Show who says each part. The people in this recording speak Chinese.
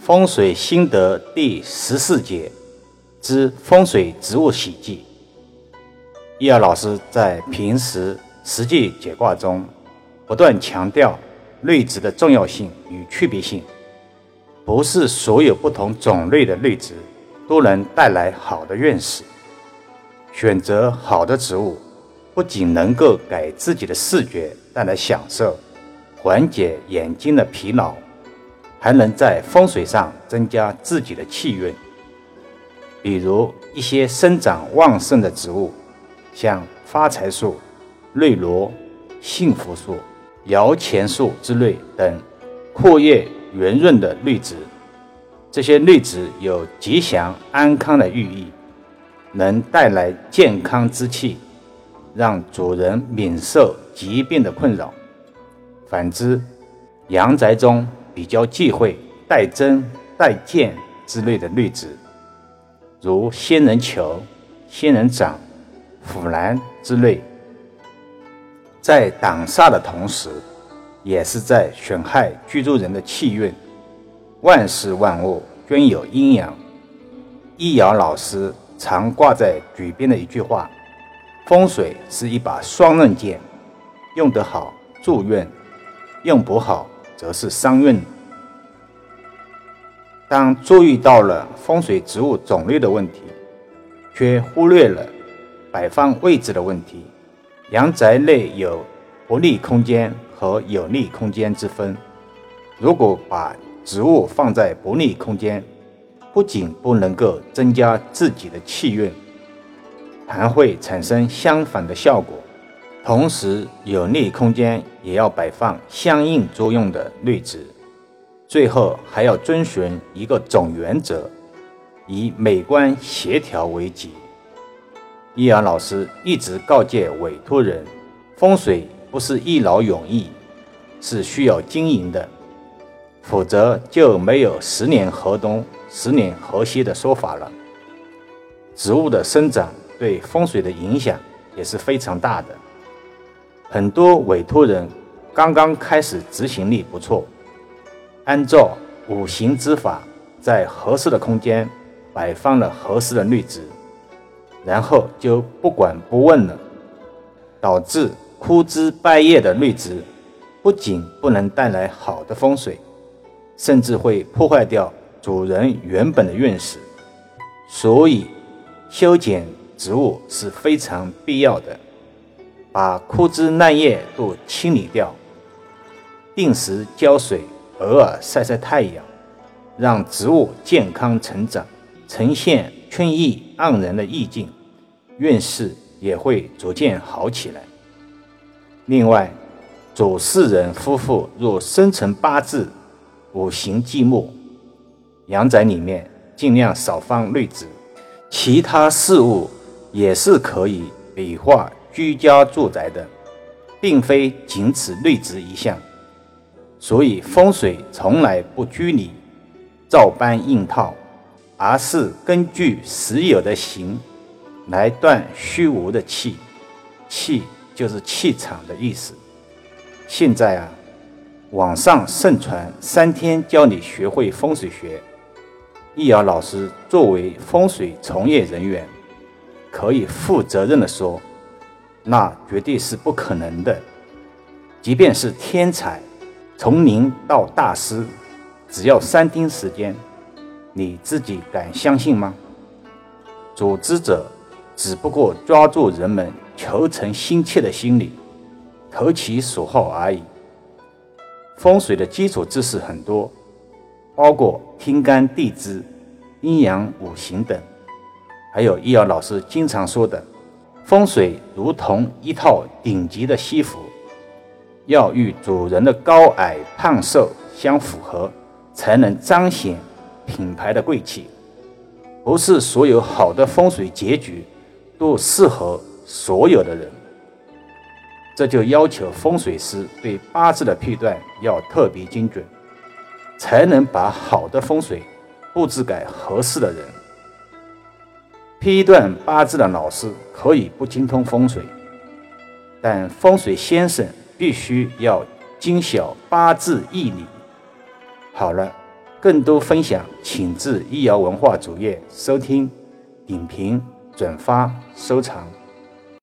Speaker 1: 风水心得第十四节之风水植物喜忌。易遥老师在平时实际解卦中，不断强调类植的重要性与区别性。不是所有不同种类的类植都能带来好的运势。选择好的植物，不仅能够给自己的视觉带来享受，缓解眼睛的疲劳。还能在风水上增加自己的气运，比如一些生长旺盛的植物，像发财树、瑞罗、幸福树、摇钱树之类等，阔叶圆润的绿植。这些绿植有吉祥安康的寓意，能带来健康之气，让主人免受疾病的困扰。反之，阳宅中。比较忌讳带针、带剑之类的绿植，如仙人球、仙人掌、虎兰之类，在挡煞的同时，也是在损害居住人的气运。万事万物均有阴阳。易遥老师常挂在嘴边的一句话：“风水是一把双刃剑，用得好助运，用不好。”则是伤运。当注意到了风水植物种类的问题，却忽略了摆放位置的问题。阳宅内有不利空间和有利空间之分。如果把植物放在不利空间，不仅不能够增加自己的气运，还会产生相反的效果。同时，有利空间也要摆放相应作用的绿植。最后，还要遵循一个总原则，以美观协调为基。易阳老师一直告诫委托人：风水不是一劳永逸，是需要经营的，否则就没有“十年河东，十年河西”的说法了。植物的生长对风水的影响也是非常大的。很多委托人刚刚开始，执行力不错，按照五行之法，在合适的空间摆放了合适的绿植，然后就不管不问了，导致枯枝败叶的绿植，不仅不能带来好的风水，甚至会破坏掉主人原本的运势。所以，修剪植物是非常必要的。把枯枝烂叶都清理掉，定时浇水，偶尔晒晒太阳，让植物健康成长，呈现春意盎然的意境，运势也会逐渐好起来。另外，主事人夫妇若生辰八字五行忌木，阳宅里面尽量少放绿植，其他事物也是可以美化。居家住宅的，并非仅此绿植一项，所以风水从来不拘泥照搬硬套，而是根据实有的形来断虚无的气。气就是气场的意思。现在啊，网上盛传三天教你学会风水学。易遥老师作为风水从业人员，可以负责任的说。那绝对是不可能的。即便是天才，从零到大师，只要三天时间，你自己敢相信吗？组织者只不过抓住人们求成心切的心理，投其所好而已。风水的基础知识很多，包括天干地支、阴阳五行等，还有易遥老师经常说的。风水如同一套顶级的西服，要与主人的高矮胖瘦相符合，才能彰显品牌的贵气。不是所有好的风水结局都适合所有的人，这就要求风水师对八字的判断要特别精准，才能把好的风水布置给合适的人。批断八字的老师可以不精通风水，但风水先生必须要精晓八字义理。好了，更多分享，请至易瑶文化主页收听、点评、转发、收藏。